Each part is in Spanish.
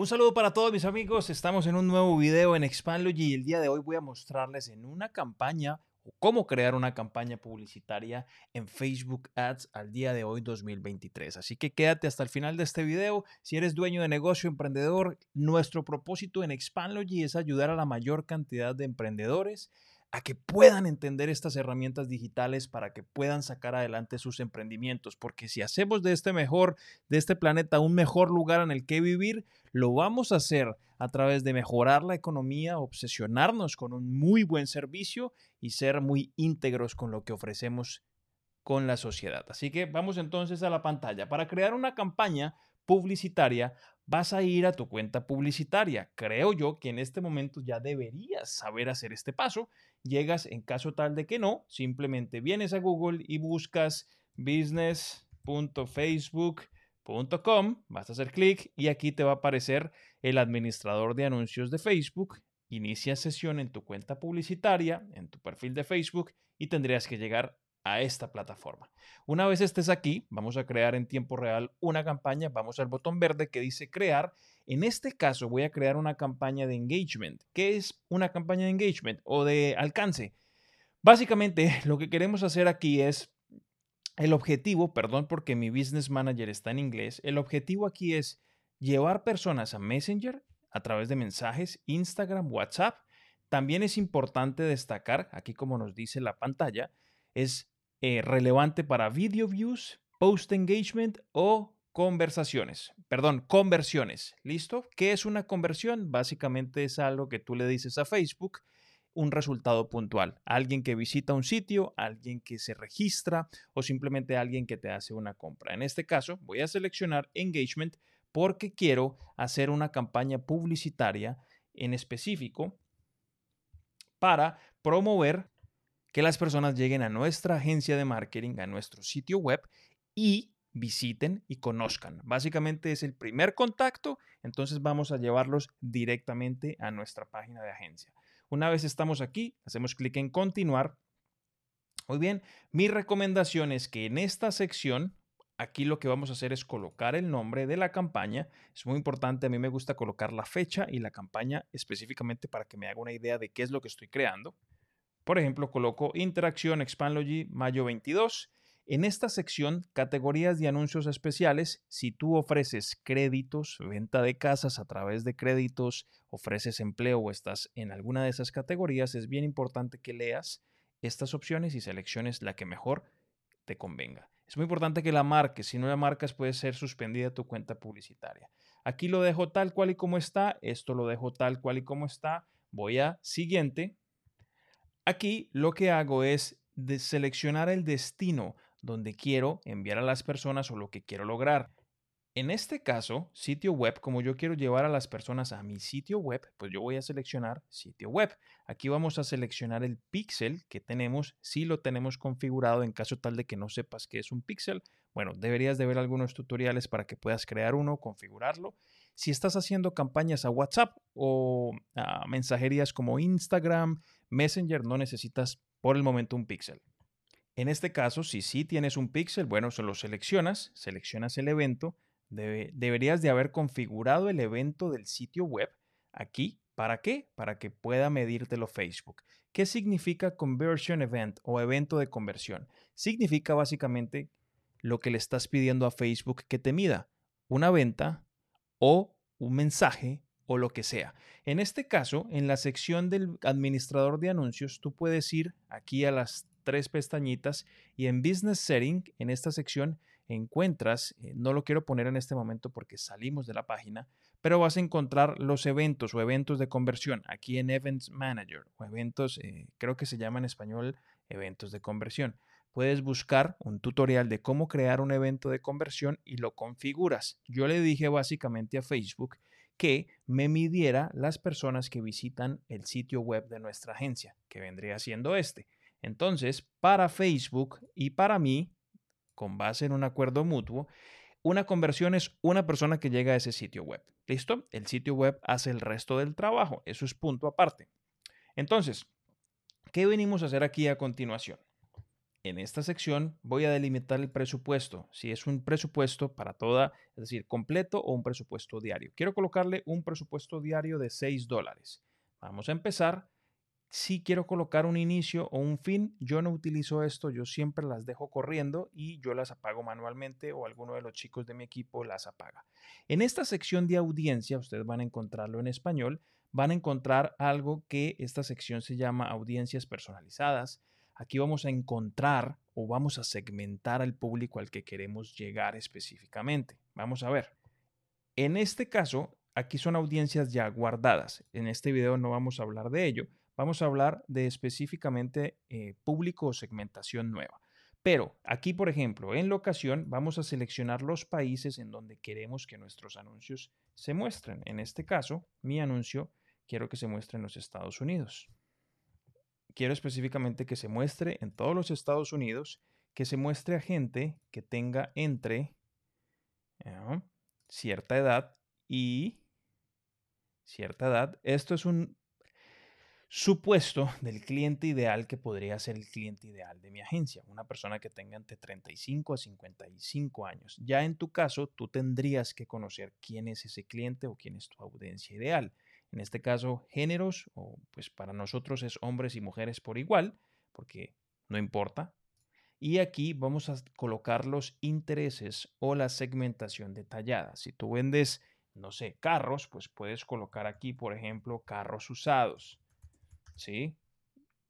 Un saludo para todos mis amigos, estamos en un nuevo video en Expandlogy y el día de hoy voy a mostrarles en una campaña o cómo crear una campaña publicitaria en Facebook Ads al día de hoy 2023. Así que quédate hasta el final de este video. Si eres dueño de negocio, emprendedor, nuestro propósito en Expandlogy es ayudar a la mayor cantidad de emprendedores a que puedan entender estas herramientas digitales para que puedan sacar adelante sus emprendimientos. Porque si hacemos de este mejor, de este planeta, un mejor lugar en el que vivir, lo vamos a hacer a través de mejorar la economía, obsesionarnos con un muy buen servicio y ser muy íntegros con lo que ofrecemos con la sociedad. Así que vamos entonces a la pantalla. Para crear una campaña publicitaria, vas a ir a tu cuenta publicitaria. Creo yo que en este momento ya deberías saber hacer este paso. Llegas en caso tal de que no, simplemente vienes a Google y buscas business.facebook.com, vas a hacer clic y aquí te va a aparecer el administrador de anuncios de Facebook. Inicia sesión en tu cuenta publicitaria, en tu perfil de Facebook y tendrías que llegar a esta plataforma. Una vez estés aquí, vamos a crear en tiempo real una campaña, vamos al botón verde que dice crear. En este caso voy a crear una campaña de engagement. ¿Qué es una campaña de engagement o de alcance? Básicamente lo que queremos hacer aquí es el objetivo, perdón porque mi business manager está en inglés, el objetivo aquí es llevar personas a Messenger a través de mensajes, Instagram, WhatsApp. También es importante destacar, aquí como nos dice la pantalla, es eh, relevante para video views, post engagement o conversaciones. Perdón, conversiones. ¿Listo? ¿Qué es una conversión? Básicamente es algo que tú le dices a Facebook un resultado puntual. Alguien que visita un sitio, alguien que se registra o simplemente alguien que te hace una compra. En este caso, voy a seleccionar engagement porque quiero hacer una campaña publicitaria en específico para promover que las personas lleguen a nuestra agencia de marketing, a nuestro sitio web y visiten y conozcan. Básicamente es el primer contacto, entonces vamos a llevarlos directamente a nuestra página de agencia. Una vez estamos aquí, hacemos clic en continuar. Muy bien, mi recomendación es que en esta sección, aquí lo que vamos a hacer es colocar el nombre de la campaña. Es muy importante, a mí me gusta colocar la fecha y la campaña específicamente para que me haga una idea de qué es lo que estoy creando. Por ejemplo, coloco Interacción Expandlogy mayo 22. En esta sección, categorías de anuncios especiales, si tú ofreces créditos, venta de casas a través de créditos, ofreces empleo o estás en alguna de esas categorías, es bien importante que leas estas opciones y selecciones la que mejor te convenga. Es muy importante que la marques, si no la marcas puede ser suspendida tu cuenta publicitaria. Aquí lo dejo tal cual y como está, esto lo dejo tal cual y como está. Voy a siguiente Aquí lo que hago es seleccionar el destino donde quiero enviar a las personas o lo que quiero lograr. En este caso, sitio web, como yo quiero llevar a las personas a mi sitio web, pues yo voy a seleccionar sitio web. Aquí vamos a seleccionar el pixel que tenemos, si lo tenemos configurado en caso tal de que no sepas qué es un pixel. Bueno, deberías de ver algunos tutoriales para que puedas crear uno, configurarlo. Si estás haciendo campañas a WhatsApp o a mensajerías como Instagram, Messenger, no necesitas por el momento un pixel. En este caso, si sí tienes un pixel, bueno, solo seleccionas, seleccionas el evento, deberías de haber configurado el evento del sitio web aquí. ¿Para qué? Para que pueda medírtelo Facebook. ¿Qué significa conversion event o evento de conversión? Significa básicamente lo que le estás pidiendo a Facebook que te mida, una venta o un mensaje o lo que sea. En este caso, en la sección del administrador de anuncios, tú puedes ir aquí a las tres pestañitas y en Business Setting, en esta sección, encuentras, eh, no lo quiero poner en este momento porque salimos de la página, pero vas a encontrar los eventos o eventos de conversión aquí en Events Manager o eventos, eh, creo que se llama en español eventos de conversión. Puedes buscar un tutorial de cómo crear un evento de conversión y lo configuras. Yo le dije básicamente a Facebook que me midiera las personas que visitan el sitio web de nuestra agencia, que vendría siendo este. Entonces, para Facebook y para mí, con base en un acuerdo mutuo, una conversión es una persona que llega a ese sitio web. ¿Listo? El sitio web hace el resto del trabajo. Eso es punto aparte. Entonces, ¿qué venimos a hacer aquí a continuación? En esta sección voy a delimitar el presupuesto, si es un presupuesto para toda, es decir, completo o un presupuesto diario. Quiero colocarle un presupuesto diario de 6 dólares. Vamos a empezar. Si quiero colocar un inicio o un fin, yo no utilizo esto, yo siempre las dejo corriendo y yo las apago manualmente o alguno de los chicos de mi equipo las apaga. En esta sección de audiencia, ustedes van a encontrarlo en español, van a encontrar algo que esta sección se llama audiencias personalizadas Aquí vamos a encontrar o vamos a segmentar al público al que queremos llegar específicamente. Vamos a ver. En este caso, aquí son audiencias ya guardadas. En este video no vamos a hablar de ello. Vamos a hablar de específicamente eh, público o segmentación nueva. Pero aquí, por ejemplo, en locación vamos a seleccionar los países en donde queremos que nuestros anuncios se muestren. En este caso, mi anuncio quiero que se muestre en los Estados Unidos quiero específicamente que se muestre en todos los Estados Unidos, que se muestre a gente que tenga entre cierta edad y cierta edad. Esto es un supuesto del cliente ideal que podría ser el cliente ideal de mi agencia, una persona que tenga entre 35 a 55 años. Ya en tu caso, tú tendrías que conocer quién es ese cliente o quién es tu audiencia ideal en este caso géneros, o pues para nosotros es hombres y mujeres por igual, porque no importa. Y aquí vamos a colocar los intereses o la segmentación detallada. Si tú vendes, no sé, carros, pues puedes colocar aquí, por ejemplo, carros usados. ¿Sí?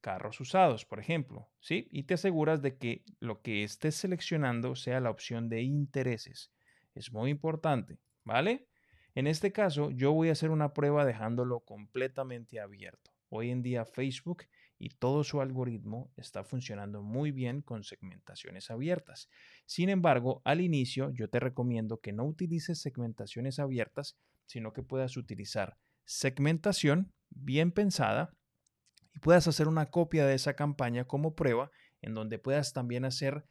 Carros usados, por ejemplo. ¿Sí? Y te aseguras de que lo que estés seleccionando sea la opción de intereses. Es muy importante, ¿vale? En este caso, yo voy a hacer una prueba dejándolo completamente abierto. Hoy en día Facebook y todo su algoritmo está funcionando muy bien con segmentaciones abiertas. Sin embargo, al inicio yo te recomiendo que no utilices segmentaciones abiertas, sino que puedas utilizar segmentación bien pensada y puedas hacer una copia de esa campaña como prueba en donde puedas también hacer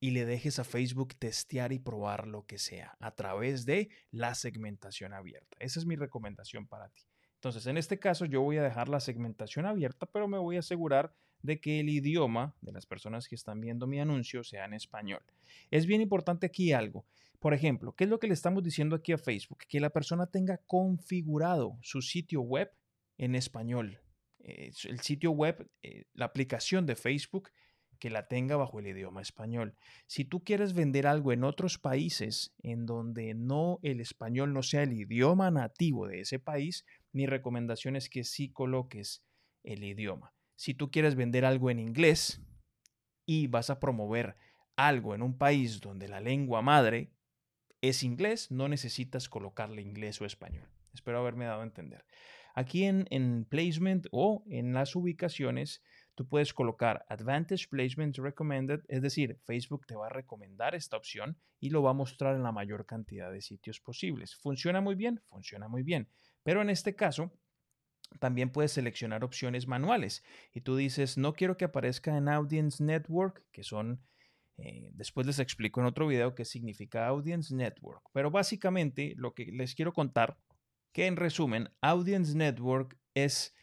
y le dejes a Facebook testear y probar lo que sea a través de la segmentación abierta. Esa es mi recomendación para ti. Entonces, en este caso yo voy a dejar la segmentación abierta, pero me voy a asegurar de que el idioma de las personas que están viendo mi anuncio sea en español. Es bien importante aquí algo. Por ejemplo, ¿qué es lo que le estamos diciendo aquí a Facebook? Que la persona tenga configurado su sitio web en español. Eh, el sitio web, eh, la aplicación de Facebook que la tenga bajo el idioma español. Si tú quieres vender algo en otros países en donde no el español no sea el idioma nativo de ese país, mi recomendación es que sí coloques el idioma. Si tú quieres vender algo en inglés y vas a promover algo en un país donde la lengua madre es inglés, no necesitas colocarle inglés o español. Espero haberme dado a entender. Aquí en, en placement o en las ubicaciones, tú puedes colocar Advantage Placement Recommended, es decir, Facebook te va a recomendar esta opción y lo va a mostrar en la mayor cantidad de sitios posibles. ¿Funciona muy bien? Funciona muy bien. Pero en este caso, también puedes seleccionar opciones manuales y tú dices, no quiero que aparezca en Audience Network, que son, eh, después les explico en otro video qué significa Audience Network, pero básicamente lo que les quiero contar, que en resumen, Audience Network es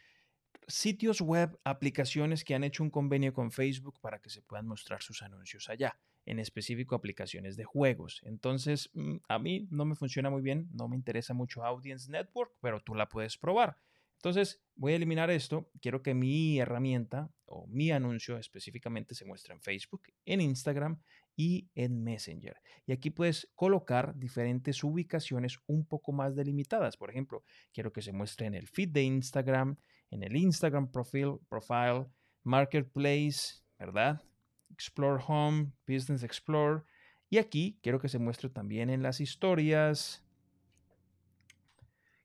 sitios web, aplicaciones que han hecho un convenio con Facebook para que se puedan mostrar sus anuncios allá, en específico aplicaciones de juegos. Entonces, mm, a mí no me funciona muy bien, no me interesa mucho Audience Network, pero tú la puedes probar. Entonces, voy a eliminar esto. Quiero que mi herramienta o mi anuncio específicamente se muestre en Facebook, en Instagram y en Messenger. Y aquí puedes colocar diferentes ubicaciones un poco más delimitadas. Por ejemplo, quiero que se muestre en el feed de Instagram, en el Instagram profile, profile Marketplace, ¿verdad? Explore Home, Business Explore. Y aquí quiero que se muestre también en las historias.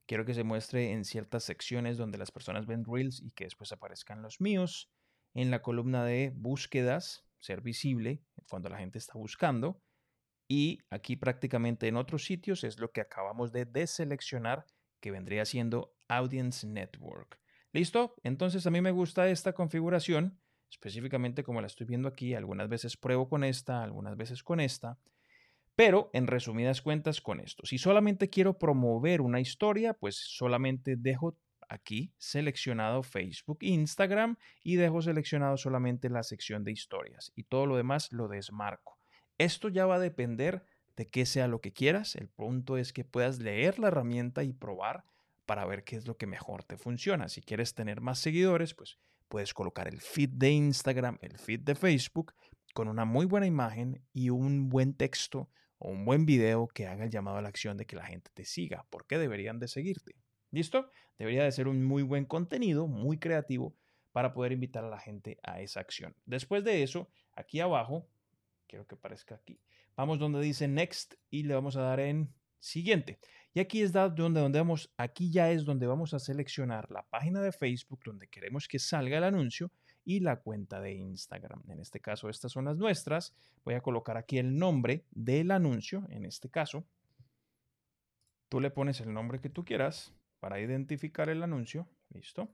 Quiero que se muestre en ciertas secciones donde las personas ven reels y que después aparezcan los míos. En la columna de búsquedas, ser visible cuando la gente está buscando. Y aquí prácticamente en otros sitios es lo que acabamos de deseleccionar que vendría siendo Audience Network. ¿Listo? Entonces a mí me gusta esta configuración, específicamente como la estoy viendo aquí. Algunas veces pruebo con esta, algunas veces con esta. Pero en resumidas cuentas con esto. Si solamente quiero promover una historia, pues solamente dejo aquí seleccionado Facebook, Instagram y dejo seleccionado solamente la sección de historias y todo lo demás lo desmarco. Esto ya va a depender de qué sea lo que quieras. El punto es que puedas leer la herramienta y probar para ver qué es lo que mejor te funciona. Si quieres tener más seguidores, pues puedes colocar el feed de Instagram, el feed de Facebook con una muy buena imagen y un buen texto o un buen video que haga el llamado a la acción de que la gente te siga. ¿Por qué deberían de seguirte? ¿Listo? Debería de ser un muy buen contenido, muy creativo para poder invitar a la gente a esa acción. Después de eso, aquí abajo, quiero que aparezca aquí, Vamos donde dice Next y le vamos a dar en Siguiente. Y aquí es donde, donde vamos, aquí ya es donde vamos a seleccionar la página de Facebook donde queremos que salga el anuncio y la cuenta de Instagram. En este caso, estas son las nuestras. Voy a colocar aquí el nombre del anuncio. En este caso, tú le pones el nombre que tú quieras para identificar el anuncio. Listo.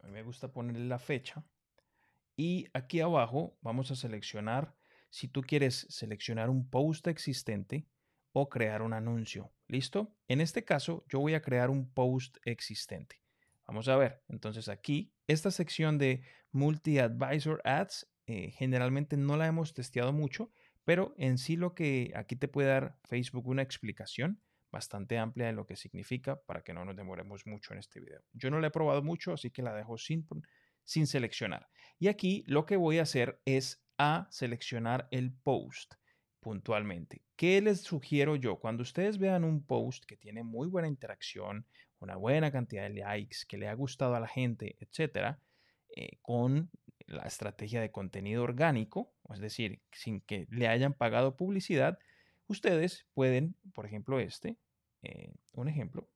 A mí me gusta ponerle la fecha. Y aquí abajo vamos a seleccionar si tú quieres seleccionar un post existente o crear un anuncio. ¿Listo? En este caso yo voy a crear un post existente. Vamos a ver. Entonces aquí, esta sección de Multi-Advisor Ads, eh, generalmente no la hemos testeado mucho, pero en sí lo que aquí te puede dar Facebook una explicación bastante amplia de lo que significa para que no nos demoremos mucho en este video. Yo no la he probado mucho, así que la dejo sin sin seleccionar. Y aquí lo que voy a hacer es a seleccionar el post puntualmente. ¿Qué les sugiero yo? Cuando ustedes vean un post que tiene muy buena interacción, una buena cantidad de likes, que le ha gustado a la gente, etcétera, eh, con la estrategia de contenido orgánico, es decir, sin que le hayan pagado publicidad, ustedes pueden, por ejemplo, este, eh, un ejemplo,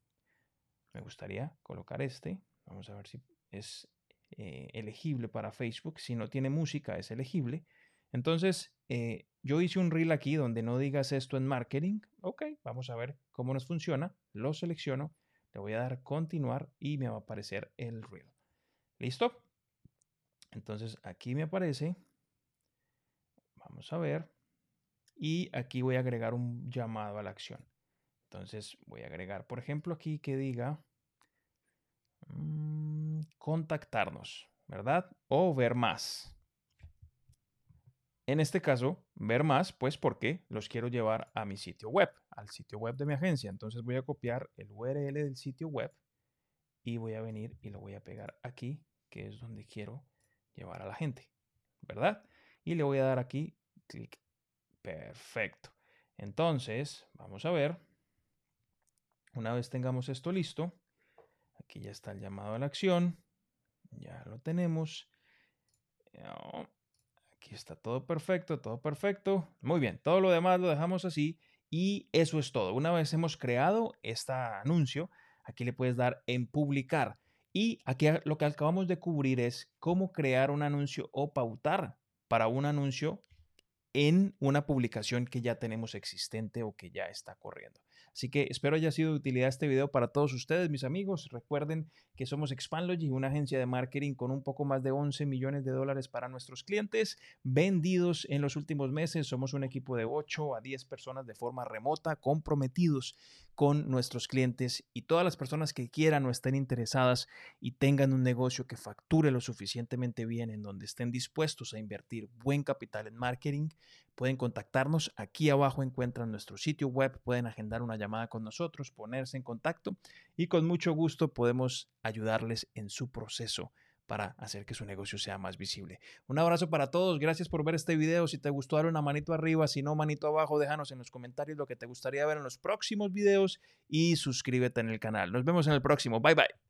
me gustaría colocar este, vamos a ver si es eh, elegible para Facebook. Si no tiene música, es elegible. Entonces, eh, yo hice un reel aquí donde no digas esto en marketing. Ok, vamos a ver cómo nos funciona. Lo selecciono, le voy a dar continuar y me va a aparecer el reel. ¿Listo? Entonces, aquí me aparece. Vamos a ver. Y aquí voy a agregar un llamado a la acción. Entonces, voy a agregar, por ejemplo, aquí que diga... Contactarnos, ¿verdad? O ver más. En este caso, ver más, pues porque los quiero llevar a mi sitio web, al sitio web de mi agencia. Entonces voy a copiar el URL del sitio web y voy a venir y lo voy a pegar aquí, que es donde quiero llevar a la gente, ¿verdad? Y le voy a dar aquí clic. Perfecto. Entonces, vamos a ver. Una vez tengamos esto listo, aquí ya está el llamado a la acción. Ya lo tenemos. Aquí está todo perfecto, todo perfecto. Muy bien, todo lo demás lo dejamos así y eso es todo. Una vez hemos creado este anuncio, aquí le puedes dar en publicar. Y aquí lo que acabamos de cubrir es cómo crear un anuncio o pautar para un anuncio en una publicación que ya tenemos existente o que ya está corriendo. Así que espero haya sido de utilidad este video para todos ustedes, mis amigos. Recuerden que somos Expandlogy, una agencia de marketing con un poco más de 11 millones de dólares para nuestros clientes vendidos en los últimos meses. Somos un equipo de 8 a 10 personas de forma remota, comprometidos con nuestros clientes y todas las personas que quieran o estén interesadas y tengan un negocio que facture lo suficientemente bien en donde estén dispuestos a invertir buen capital en marketing, pueden contactarnos. Aquí abajo encuentran nuestro sitio web, pueden agendar una llamada con nosotros, ponerse en contacto y con mucho gusto podemos ayudarles en su proceso para hacer que su negocio sea más visible. Un abrazo para todos, gracias por ver este video. Si te gustó, dale una manito arriba, si no, manito abajo, déjanos en los comentarios lo que te gustaría ver en los próximos videos y suscríbete en el canal. Nos vemos en el próximo, bye bye.